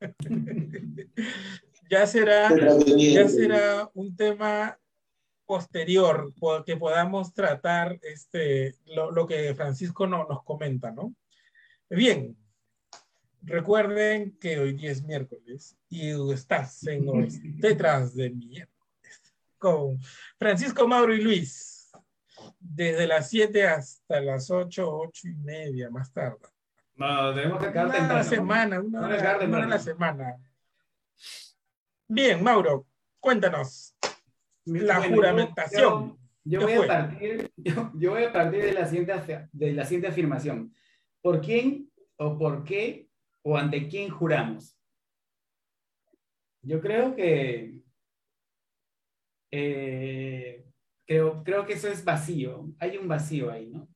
ya será, ya será un tema posterior que podamos tratar este, lo, que Francisco no, nos comenta, ¿no? Bien, recuerden que hoy día es miércoles y estás en los Tetras de miércoles con Francisco Mauro y Luis desde las 7 hasta las 8, 8 y media más tarde. No, tenemos que acabar una la semana, una, hora, la semana. Bien, Mauro, cuéntanos la juramentación. Yo, voy a partir, yo, voy a partir de la, siguiente, de la siguiente afirmación. ¿Por quién o por qué o ante quién juramos? Yo creo que eh, creo, creo que eso es vacío, hay un vacío ahí, ¿no?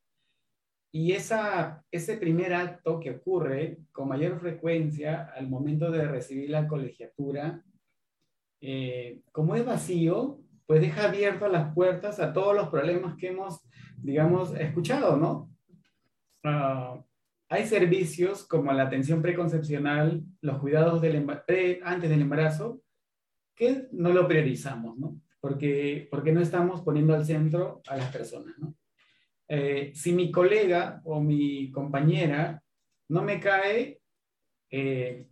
Y ese primer acto que ocurre con mayor frecuencia al momento de recibir la colegiatura, eh, como es vacío, pues deja abiertas las puertas a todos los problemas que hemos, digamos, escuchado, ¿no? Ah, hay servicios como la atención preconcepcional, los cuidados del antes del embarazo, que no lo priorizamos, ¿no? Porque, porque no estamos poniendo al centro a las personas, ¿no? Eh, si mi colega o mi compañera no me cae eh,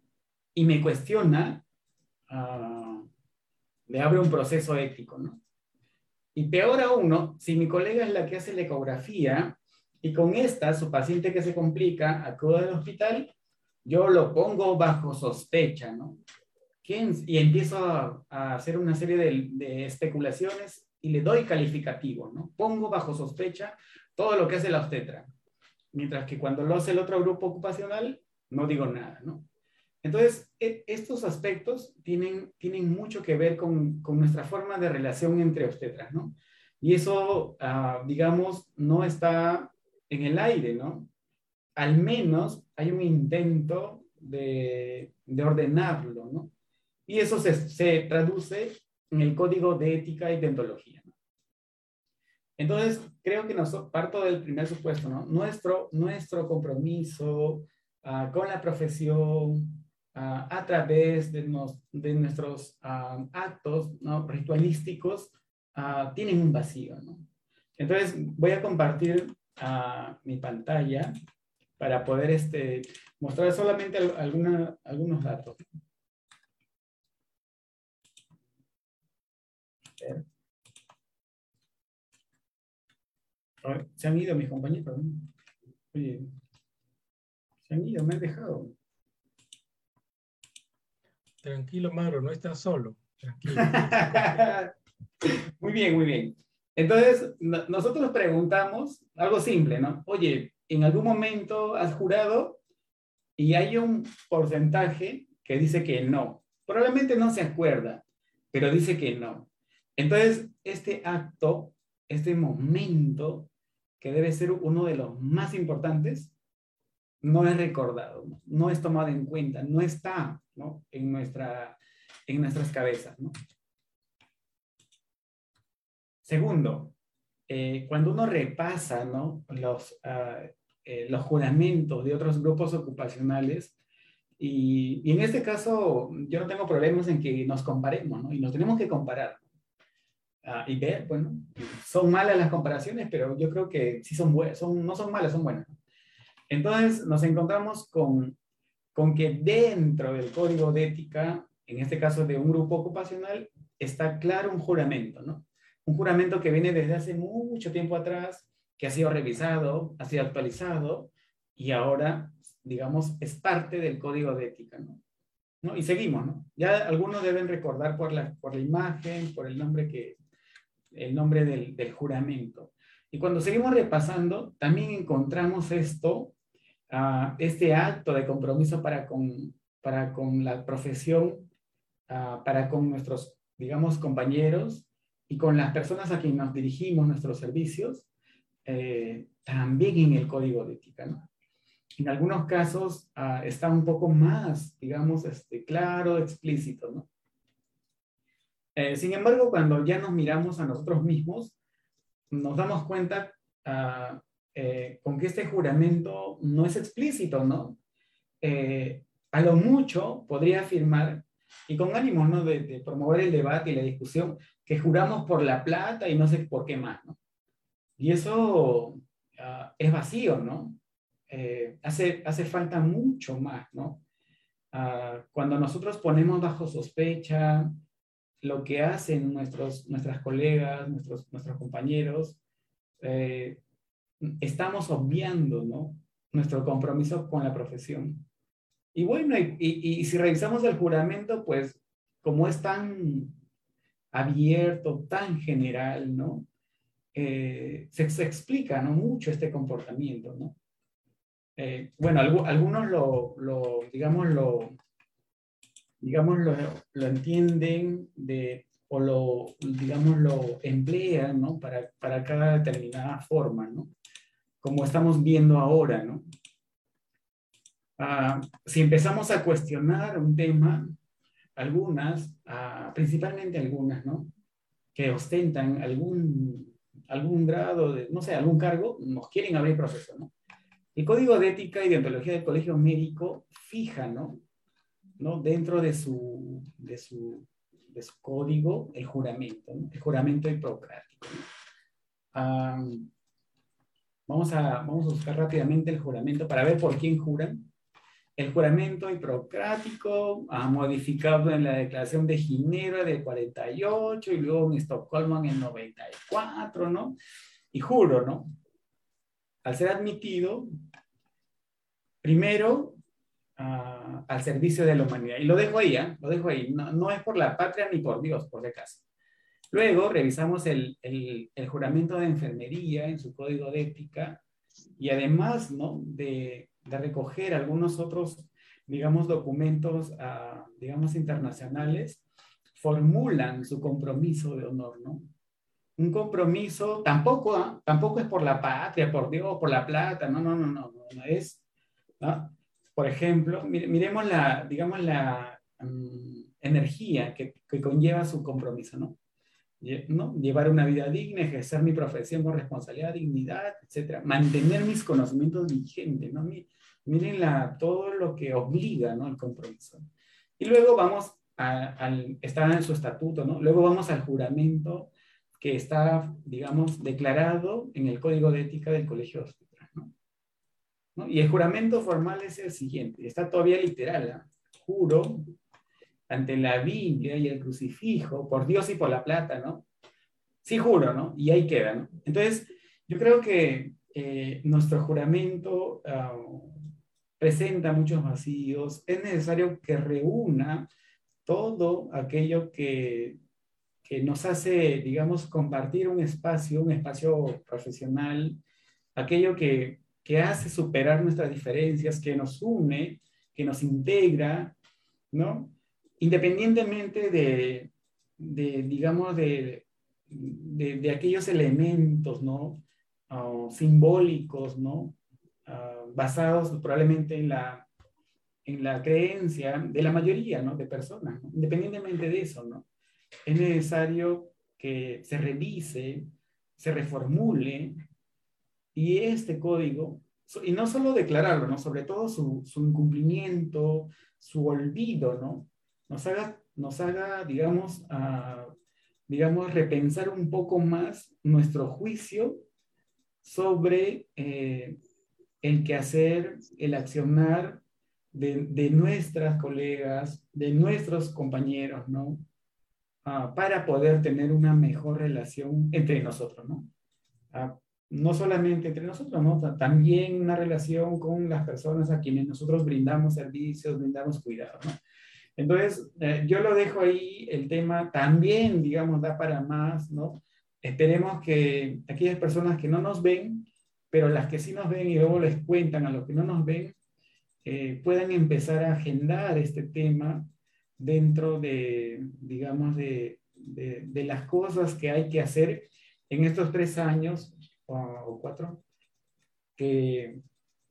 y me cuestiona, uh, me abre un proceso ético, ¿no? Y peor aún, si mi colega es la que hace la ecografía y con esta, su paciente que se complica, acude al hospital, yo lo pongo bajo sospecha, ¿no? Y empiezo a, hacer una serie de, de, especulaciones y le doy calificativo, ¿no? Pongo bajo sospecha todo lo que hace la obstetra. Mientras que cuando lo hace el otro grupo ocupacional, no digo nada, ¿no? Entonces, e, estos aspectos tienen, tienen mucho que ver con, con, nuestra forma de relación entre obstetras, ¿no? Y eso, ah, digamos, no está en el aire, ¿no? Al menos hay un intento de, de ordenarlo, ¿no? Y eso se, se, traduce en el código de ética y deontología. Entonces, creo que parto del primer supuesto, ¿no? Nuestro, compromiso uh, con la profesión uh, a través de, nuestros uh, actos ritualísticos tienen un vacío. Entonces, voy a compartir mi pantalla para poder este, mostrar solamente algunos datos. A ver. Se han ido mis compañeros. Oye, se han ido, me han dejado. Tranquilo, Mauro, no estás solo. Tranquilo. muy bien, muy bien. Entonces, nosotros preguntamos algo simple, ¿no? Oye, ¿en algún momento has jurado? Y hay un porcentaje que dice que no. Probablemente no se acuerda, pero dice que no. Entonces, este acto, este momento, que debe ser uno de los más importantes, no es recordado, no, es tomado en cuenta, no está En, nuestra, en nuestras cabezas. Segundo, eh, cuando uno repasa los, ah, eh, los juramentos de otros grupos ocupacionales, y, y, en este caso yo no tengo problemas en que nos comparemos, ¿no? y nos tenemos que comparar y ver, bueno, son malas las comparaciones, pero yo creo que sí son buenas, son, no son malas, son buenas. Entonces nos encontramos con, con que dentro del código de ética, en este caso de un grupo ocupacional, está claro un juramento, ¿no? Un juramento que viene desde hace mucho tiempo atrás, que ha sido revisado, ha sido actualizado y ahora, digamos, es parte del código de ética, ¿no? ¿No? Y seguimos, ¿no? Ya algunos deben recordar por la, por la imagen, por el nombre que, el nombre del, juramento. Y cuando seguimos repasando, también encontramos esto, uh, este acto de compromiso para con, para con la profesión, uh, para con nuestros, digamos, compañeros y con las personas a quienes nos dirigimos nuestros servicios, eh, también en el código de ética. ¿no? En algunos casos uh, está un poco más, digamos, este, claro, explícito. ¿no? Eh, sin embargo, cuando ya nos miramos a nosotros mismos, nos damos cuenta ah, eh, con que este juramento no es explícito, ¿no? Eh, a lo mucho podría afirmar, y con ánimo ¿no? de, promover el debate y la discusión, que juramos por la plata y no sé por qué más, ¿no? Y eso ah, es vacío, ¿no? Eh, hace, hace falta mucho más, ¿no? Ah, cuando nosotros ponemos bajo sospecha lo que hacen nuestros, nuestras colegas, nuestros, nuestros compañeros, eh, estamos obviando nuestro compromiso con la profesión. Y bueno, y, si revisamos el juramento, pues como es tan abierto, tan general, ¿no? Eh, se, se, explica ¿no? mucho este comportamiento, ¿no? Eh, bueno, algunos lo, lo, digamos, lo, digamos, lo, lo, entienden de, o lo, digamos, lo emplean, ¿no? Para, para cada determinada forma, ¿no? Como estamos viendo ahora, ¿no? Ah, si empezamos a cuestionar un tema, algunas, ah, principalmente algunas, ¿no? Que ostentan algún, algún grado de, no sé, algún cargo, nos quieren abrir proceso, ¿no? El Código de Ética y Deontología del Colegio Médico fija, ¿no? Dentro de su, de su, de su código, el juramento, el juramento hipocrático. vamos, a, vamos a buscar rápidamente el juramento para ver por quién juran. El juramento hipocrático, ha modificado en la Declaración de Ginebra del 48 y luego en Estocolmo en el 94, ¿no? Y juro, ¿no? Al ser admitido, primero al servicio de la humanidad. Y lo dejo ahí, ¿eh? lo dejo ahí. No, no, es por la patria ni por Dios, por si acaso. Luego revisamos el, el, el, juramento de enfermería en su código de ética y además ¿no? de, de recoger algunos otros, digamos, documentos, uh, digamos, internacionales, formulan su compromiso de honor, ¿no? Un compromiso tampoco, ¿ah? tampoco es por la patria, por Dios, por la plata, no, no, no, no, no, es, ¿no? Por ejemplo, miremos la, digamos, la mm, energía que, conlleva su compromiso, ¿no? ¿no? Llevar una vida digna, ejercer mi profesión con responsabilidad, dignidad, etcétera. Mantener mis conocimientos vigentes, ¿no? Miren la, todo lo que obliga, ¿no? El compromiso. Y luego vamos al, está en su estatuto, ¿no? Luego vamos al juramento que está, digamos, declarado en el Código de Ética del Colegio y el juramento formal es el siguiente, está todavía literal, ¿ah? juro ante la Biblia y el crucifijo, por Dios y por la plata, ¿no? Sí juro, ¿no? Y ahí queda, ¿no? Entonces, yo creo que eh, nuestro juramento ah, presenta muchos vacíos, es necesario que reúna todo aquello que, que nos hace, digamos, compartir un espacio, un espacio profesional, aquello que que hace superar nuestras diferencias, que nos une, que nos integra, ¿no? Independientemente de, digamos, de, de, aquellos elementos, ¿no? Ah, simbólicos, ¿no? Ah, basados probablemente en la, en la creencia de la mayoría, ¿no? De personas. Independientemente de eso, ¿no? Es necesario que se revise, se reformule, y este código, y no solo declararlo, ¿no? sobre todo su, su incumplimiento, su olvido, ¿no? nos, haga, nos haga, digamos, digamos, repensar un poco más nuestro juicio sobre eh, el quehacer, el accionar de, de, nuestras colegas, de nuestros compañeros, ¿no? Ah, para poder tener una mejor relación entre nosotros, ¿no? Ah, no solamente entre nosotros, ¿no? también una relación con las personas a quienes nosotros brindamos servicios, brindamos cuidado. Entonces, eh, yo lo dejo ahí, el tema también, digamos, da para más, ¿no? Esperemos que aquellas personas que no nos ven, pero las que sí nos ven y luego les cuentan a los que no nos ven, eh, puedan empezar a agendar este tema dentro de, digamos, de, de las cosas que hay que hacer en estos tres años o cuatro, que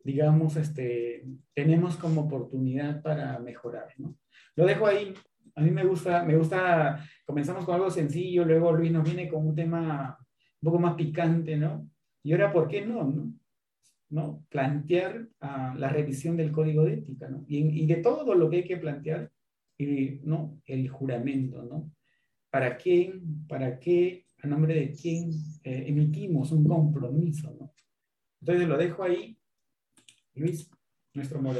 digamos, este, tenemos como oportunidad para mejorar, ¿no? Lo dejo ahí. A mí me gusta, me gusta, comenzamos con algo sencillo, luego Luis nos viene con un tema un poco más picante, ¿no? Y ahora, ¿por qué no? no? plantear ah, la revisión del código de ética, ¿no? y, de todo lo que hay que plantear, y, ¿no? el juramento, ¿no? ¿Para quién, para qué, a nombre de quién eh, emitimos un compromiso? ¿no? Entonces lo dejo ahí, Luis, nuestro moderador.